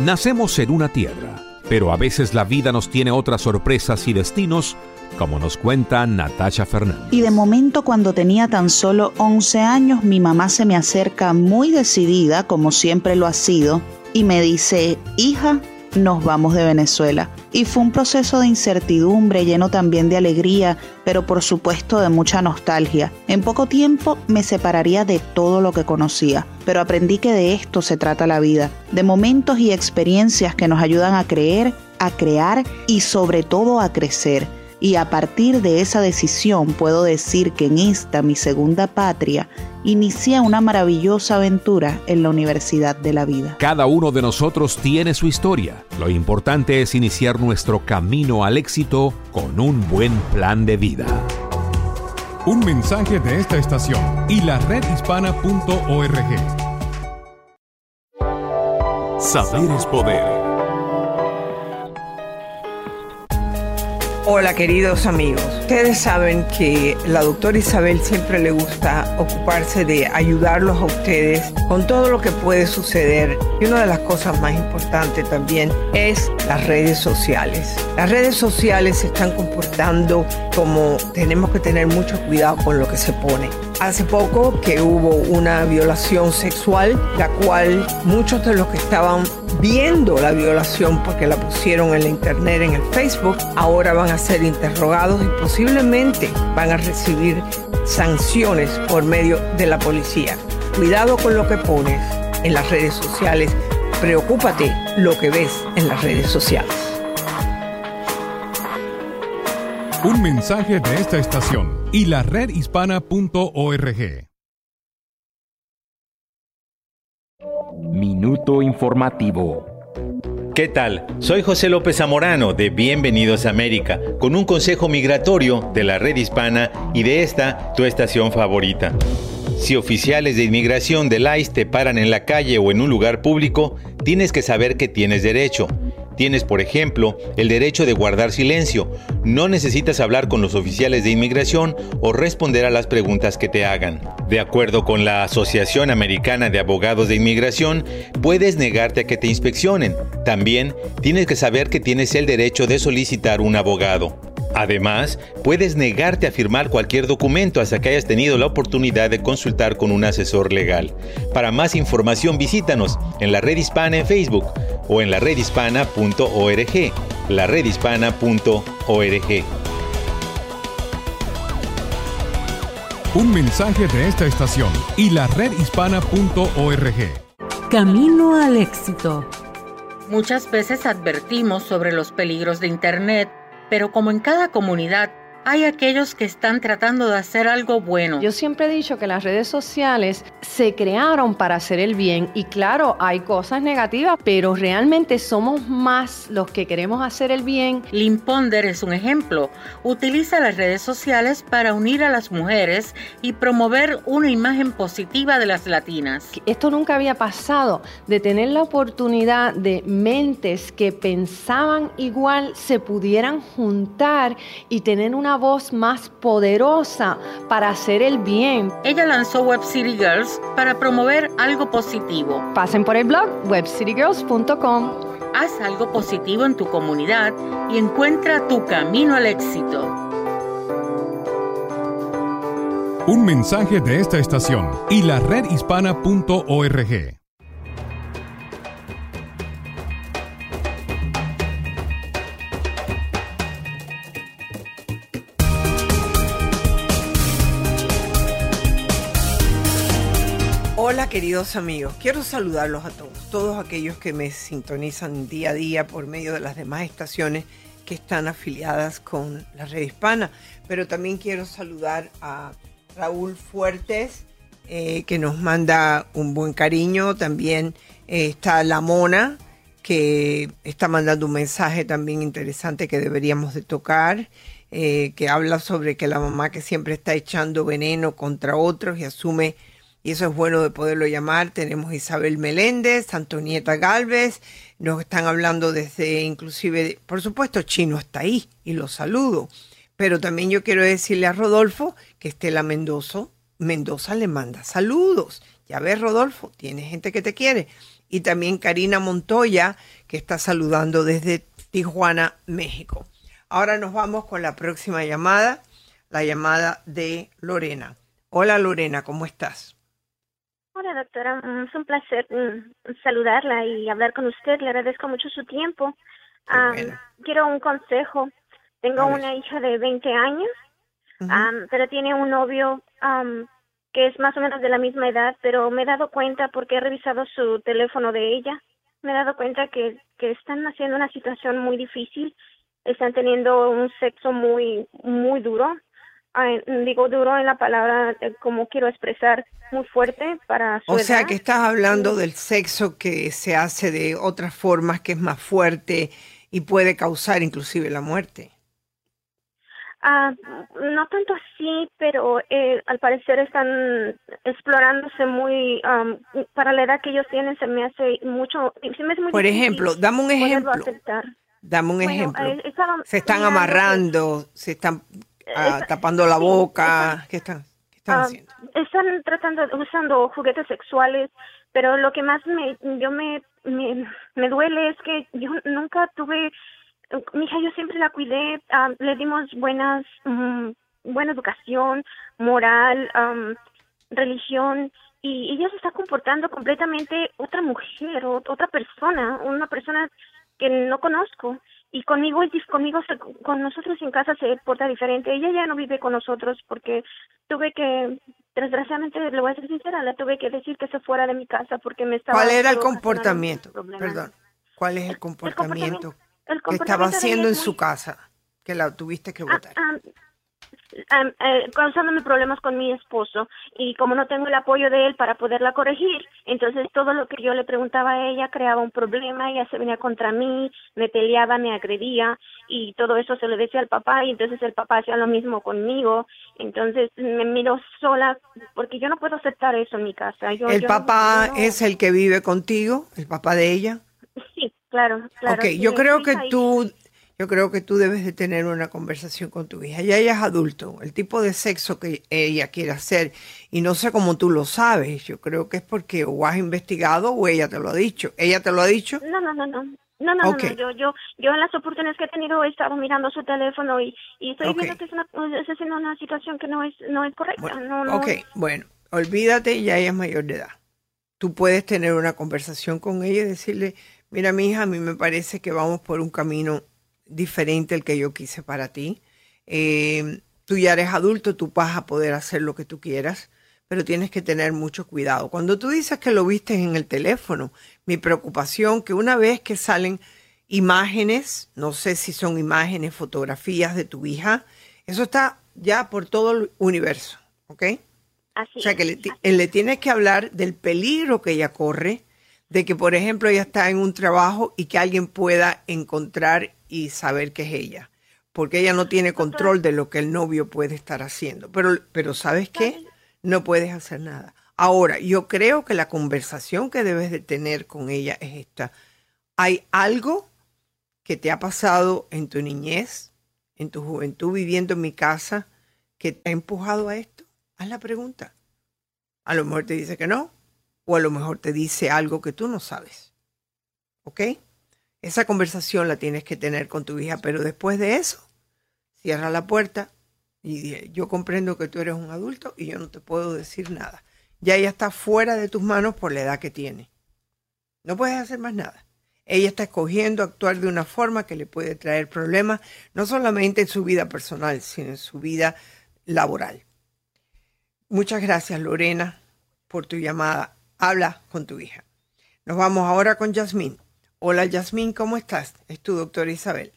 Nacemos en una tierra, pero a veces la vida nos tiene otras sorpresas y destinos, como nos cuenta Natasha Fernández. Y de momento cuando tenía tan solo 11 años, mi mamá se me acerca muy decidida, como siempre lo ha sido, y me dice, hija, nos vamos de Venezuela. Y fue un proceso de incertidumbre, lleno también de alegría, pero por supuesto de mucha nostalgia. En poco tiempo me separaría de todo lo que conocía, pero aprendí que de esto se trata la vida, de momentos y experiencias que nos ayudan a creer, a crear y sobre todo a crecer y a partir de esa decisión puedo decir que en esta, mi segunda patria, inicié una maravillosa aventura en la Universidad de la Vida. Cada uno de nosotros tiene su historia. Lo importante es iniciar nuestro camino al éxito con un buen plan de vida. Un mensaje de esta estación y la redhispana.org. Saber es poder. Hola queridos amigos, ustedes saben que la doctora Isabel siempre le gusta ocuparse de ayudarlos a ustedes con todo lo que puede suceder y una de las cosas más importantes también es las redes sociales. Las redes sociales se están comportando como tenemos que tener mucho cuidado con lo que se pone. Hace poco que hubo una violación sexual, la cual muchos de los que estaban viendo la violación porque la pusieron en la internet, en el Facebook, ahora van a ser interrogados y posiblemente van a recibir sanciones por medio de la policía. Cuidado con lo que pones en las redes sociales. Preocúpate lo que ves en las redes sociales. Un mensaje de esta estación y la redhispana.org. Minuto informativo. ¿Qué tal? Soy José López Zamorano de Bienvenidos a América, con un consejo migratorio de la red hispana y de esta, tu estación favorita. Si oficiales de inmigración del ICE te paran en la calle o en un lugar público, tienes que saber que tienes derecho Tienes, por ejemplo, el derecho de guardar silencio. No necesitas hablar con los oficiales de inmigración o responder a las preguntas que te hagan. De acuerdo con la Asociación Americana de Abogados de Inmigración, puedes negarte a que te inspeccionen. También tienes que saber que tienes el derecho de solicitar un abogado. Además, puedes negarte a firmar cualquier documento hasta que hayas tenido la oportunidad de consultar con un asesor legal. Para más información visítanos en la red hispana en Facebook o en la redhispana.org. La redhispana.org. Un mensaje de esta estación y la redhispana.org. Camino al éxito. Muchas veces advertimos sobre los peligros de Internet pero como en cada comunidad hay aquellos que están tratando de hacer algo bueno. Yo siempre he dicho que las redes sociales se crearon para hacer el bien y claro, hay cosas negativas, pero realmente somos más los que queremos hacer el bien. Lynn Ponder es un ejemplo. Utiliza las redes sociales para unir a las mujeres y promover una imagen positiva de las latinas. Esto nunca había pasado, de tener la oportunidad de mentes que pensaban igual se pudieran juntar y tener una voz más poderosa para hacer el bien. Ella lanzó Web City Girls para promover algo positivo. Pasen por el blog webcitygirls.com. Haz algo positivo en tu comunidad y encuentra tu camino al éxito. Un mensaje de esta estación y la redhispana.org. queridos amigos, quiero saludarlos a todos, todos aquellos que me sintonizan día a día por medio de las demás estaciones que están afiliadas con la red hispana, pero también quiero saludar a Raúl Fuertes, eh, que nos manda un buen cariño, también eh, está La Mona, que está mandando un mensaje también interesante que deberíamos de tocar, eh, que habla sobre que la mamá que siempre está echando veneno contra otros y asume, y eso es bueno de poderlo llamar, tenemos Isabel Meléndez, Antonieta Galvez, nos están hablando desde inclusive, por supuesto, Chino está ahí y lo saludo, pero también yo quiero decirle a Rodolfo que Estela Mendoza, Mendoza le manda saludos. Ya ves, Rodolfo, tiene gente que te quiere y también Karina Montoya, que está saludando desde Tijuana, México. Ahora nos vamos con la próxima llamada, la llamada de Lorena. Hola Lorena, ¿cómo estás? Hola doctora, mm, es un placer mm, saludarla y hablar con usted. Le agradezco mucho su tiempo. quiero un consejo. Tengo una hija de 20 años, pero tiene un novio que es más o menos de la misma edad, pero me he dado cuenta porque he revisado su teléfono de ella, me he dado cuenta que, que están haciendo una situación muy difícil, están teniendo un sexo muy, muy duro, digo duro en la palabra eh, como quiero expresar muy fuerte para su O sea que estás hablando del sexo que se hace de otras formas que es más fuerte y puede causar inclusive la muerte. Ah, no tanto así, pero eh, al parecer están explorándose muy, para la edad que ellos tienen se me hace mucho, se me hace muy Por ejemplo, dame un ejemplo. Dame un ejemplo. Eh, se están amarrando, se están ah, tapando la boca, ¿qué están, qué están ah, haciendo? Están tratando, usando juguetes sexuales, pero lo que más me, yo me, me, me duele es que yo nunca tuve mi hija yo siempre la cuidé, le dimos buenas, mm, buena educación, moral, religión, y ella se está comportando completamente otra mujer, otra persona, una persona que no conozco. Y conmigo, conmigo con nosotros en casa se porta diferente. Ella ya no vive con nosotros porque tuve que, desgraciadamente, le voy a ser sincera, le tuve que decir que se fuera de mi casa porque me estaba... ¿Cuál era el comportamiento? Perdón. ¿Cuál es el comportamiento? ¿Qué estaba haciendo en su casa? Que la tuviste que votar. Ah, ah, eh, causándome problemas con mi esposo y como no tengo el apoyo de él para poderla corregir, entonces todo lo que yo le preguntaba a ella creaba un problema, ella se venía contra mí, me peleaba, me agredía y todo eso se lo decía al papá y entonces el papá hacía lo mismo conmigo, entonces me miro sola porque yo no puedo aceptar eso en mi casa. ¿El papá es el que vive contigo, el papá de ella? Sí, Claro, claro. Ok, yo creo que tú, yo creo que tú debes de tener una conversación con tu hija. Ya ella es adulto, el tipo de sexo que ella quiere hacer, y no sé cómo tú lo sabes, yo creo que es porque o has investigado o ella te lo ha dicho. ¿Ella te lo ha dicho? No, no, no, no. No, no, no, yo, yo, yo en las oportunidades que he tenido he estado mirando su teléfono y, y estoy viendo que es una, es una situación que no es, no es correcta. Bueno, no, Ok, bueno, olvídate, ya ella es mayor de edad. Tú puedes tener una conversación con ella y decirle, Mira, mi hija, a mí me parece que vamos por un camino diferente al que yo quise para ti. Eh, tú ya eres adulto, tú vas a poder hacer lo que tú quieras, pero tienes que tener mucho cuidado. Cuando tú dices que lo viste en el teléfono, mi preocupación que una vez que salen imágenes, no sé si son imágenes, fotografías de tu hija, eso está ya por todo el universo, ¿ok? Así o sea que le, le tienes que hablar del peligro que ella corre, de que, por ejemplo, ella está en un trabajo y que alguien pueda encontrar y saber que es ella, porque ella no tiene control de lo que el novio puede estar haciendo. Pero, pero ¿sabes qué? No puedes hacer nada. Ahora, yo creo que la conversación que debes de tener con ella es esta. ¿Hay algo que te ha pasado en tu niñez, en tu juventud viviendo en mi casa, que te ha empujado a esto? Haz la pregunta. A lo mejor te dice que no, o a lo mejor te dice algo que tú no sabes. ¿Ok? Esa conversación la tienes que tener con tu hija, pero después de eso, cierra la puerta y yo comprendo que tú eres un adulto y yo no te puedo decir nada. Ya ella está fuera de tus manos por la edad que tiene. No puedes hacer más nada. Ella está escogiendo actuar de una forma que le puede traer problemas, no solamente en su vida personal, sino en su vida laboral. Muchas gracias, Lorena, por tu llamada habla con tu hija. Nos vamos ahora con Yasmín. Hola Yasmín, ¿cómo estás? Es tu doctora Isabel.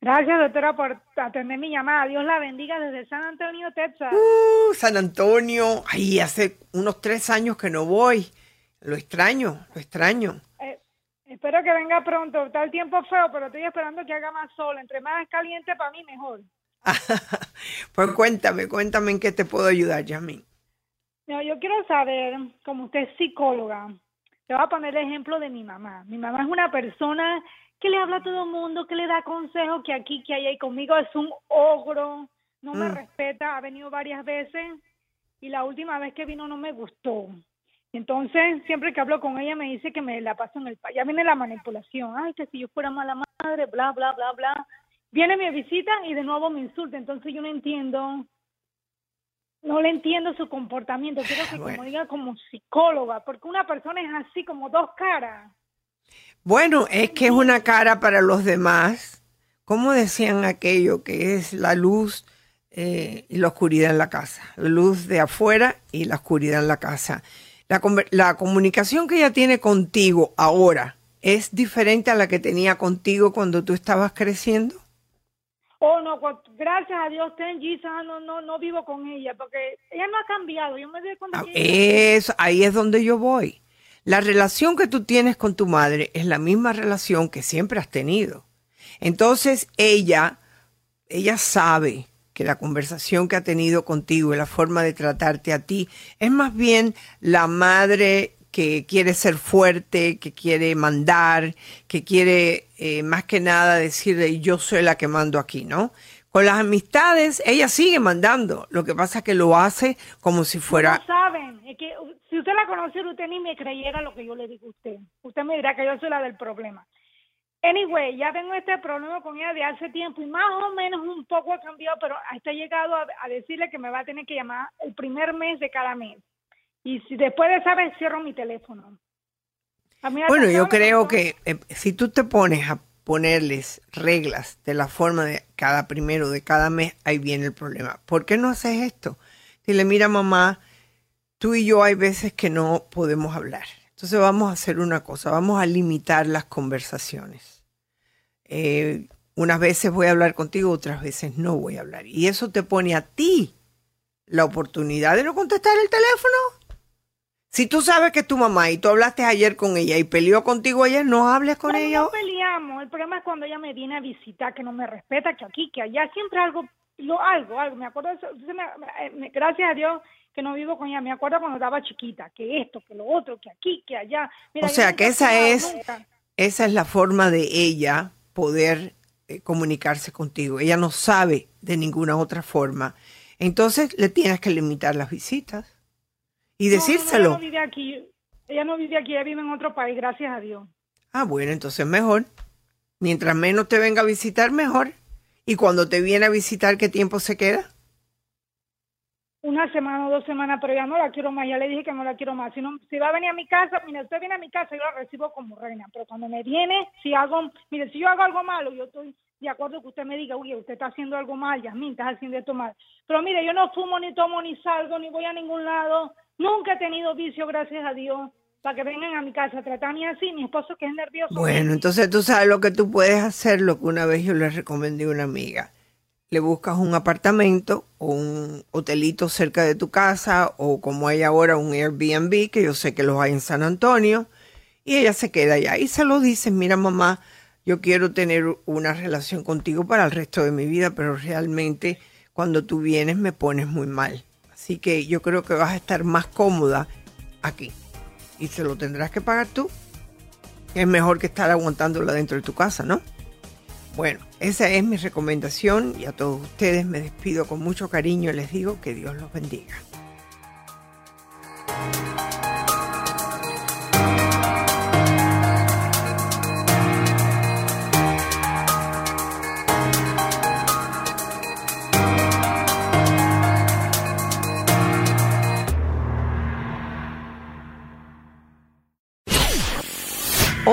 Gracias, doctora, por atender mi llamada. Dios la bendiga desde San Antonio, Texas. Uh, San Antonio. Ay, hace unos tres años que no voy. Lo extraño, lo extraño. Eh, que venga pronto. Está el tiempo feo, pero estoy esperando que haga más sol. Entre más caliente, para mí mejor. pues cuéntame, cuéntame en qué te puedo ayudar, Yasmin. No, yo quiero saber, como usted es psicóloga, te voy a poner el ejemplo de mi mamá. Mi mamá es una persona que le habla a todo el mundo, que le da consejos, que aquí, que allá, y conmigo es un ogro, no me Mm. respeta, ha venido varias veces y la última vez que vino no me gustó. Entonces, siempre que hablo con ella me dice que me la paso en el... Ya viene la manipulación. Ay, que si yo fuera mala madre, bla, bla, bla, bla. Viene mi visita y de nuevo me insulta. Entonces yo no entiendo, no le entiendo su comportamiento. Quiero que como diga como psicóloga, porque una persona es así como dos caras. Bueno, es que es una cara para los demás. ¿Cómo decían aquello que es la luz eh, y la oscuridad en la casa? La luz de afuera y la oscuridad en la casa. La, la comunicación que ella tiene contigo ahora es diferente a la que tenía contigo cuando tú estabas creciendo. Oh, no, gracias a Dios, ten Jesus, ah, no, no, no vivo con ella, porque ella no ha cambiado. Yo me doy cuenta que ella- Es, ahí es donde yo voy. La relación que tú tienes con tu madre es la misma relación que siempre has tenido. Entonces ella, ella sabe que la conversación que ha tenido contigo y la forma de tratarte a ti es más bien la madre que quiere ser fuerte, que quiere mandar, que quiere eh, más que nada decirle yo soy la que mando aquí, ¿no? Con las amistades, ella sigue mandando. Lo que pasa es que lo hace como si fuera No saben, es que si usted la conociera, usted ni me creyera lo que yo le digo a usted. Usted me dirá que yo soy la del problema. Anyway, ya tengo este problema con ella de hace tiempo y más o menos un poco ha cambiado, pero hasta he llegado a, a decirle que me va a tener que llamar el primer mes de cada mes. Y si después de esa vez cierro mi teléfono. A mí Bueno, yo creo que eh, si tú te pones a ponerles reglas de la forma de cada primero de cada mes, ahí viene el problema. ¿Por qué no haces esto? Dile, mira mamá, tú y yo hay veces que no podemos hablar. Entonces vamos a hacer una cosa, vamos a limitar las conversaciones. Eh, unas veces voy a hablar contigo, otras veces no voy a hablar. Y eso te pone a ti la oportunidad de no contestar el teléfono. Si tú sabes que es tu mamá y tú hablaste ayer con ella y peleó contigo ayer, no hables con ella. No peleamos. El problema es cuando ella me viene a visitar, que no me respeta, que aquí, que allá, siempre algo, lo, algo, algo. Me acuerdo, de eso, entonces me- me- gracias a Dios que no vivo con ella. Me acuerdo cuando estaba chiquita, que esto, que lo otro, que aquí, que allá. Mira, o sea, que esa es, nunca. esa es la forma de ella poder eh, comunicarse contigo. Ella no sabe de ninguna otra forma. Entonces le tienes que limitar las visitas y No, no, no, decírselo. ella no vive aquí. Ella no vive aquí, ella vive en otro país, gracias a Dios. Ah, bueno, entonces mejor. Mientras menos te venga a visitar, mejor. Y cuando te viene a visitar, ¿qué tiempo se queda? Una semana o dos semanas, pero ya no la quiero más. Ya le dije que no la quiero más. Si, no, si va a venir a mi casa, mire, usted viene a mi casa, yo la recibo como reina. Pero cuando me viene, si hago, mire, si yo hago algo malo, yo estoy de acuerdo que usted me diga, oye, usted está haciendo algo mal, Yasmin, estás haciendo esto mal. Pero mire, yo no fumo, ni tomo, ni salgo, ni voy a ningún lado. Nunca he tenido vicio, gracias a Dios, para que vengan a mi casa a tratarme así. Mi esposo que es nervioso. Bueno, entonces tú sabes lo que tú puedes hacer, lo que una vez yo le recomendé a una amiga. Le buscas un apartamento o un hotelito cerca de tu casa o como hay ahora un Airbnb, que yo sé que los hay en San Antonio, y ella se queda allá y se lo dice, mira mamá, yo quiero tener una relación contigo para el resto de mi vida, pero realmente cuando tú vienes me pones muy mal. Así que yo creo que vas a estar más cómoda aquí y se lo tendrás que pagar tú. Es mejor que estar aguantándola dentro de tu casa, ¿no? Bueno, esa es mi recomendación y a todos ustedes me despido con mucho cariño y les digo que Dios los bendiga.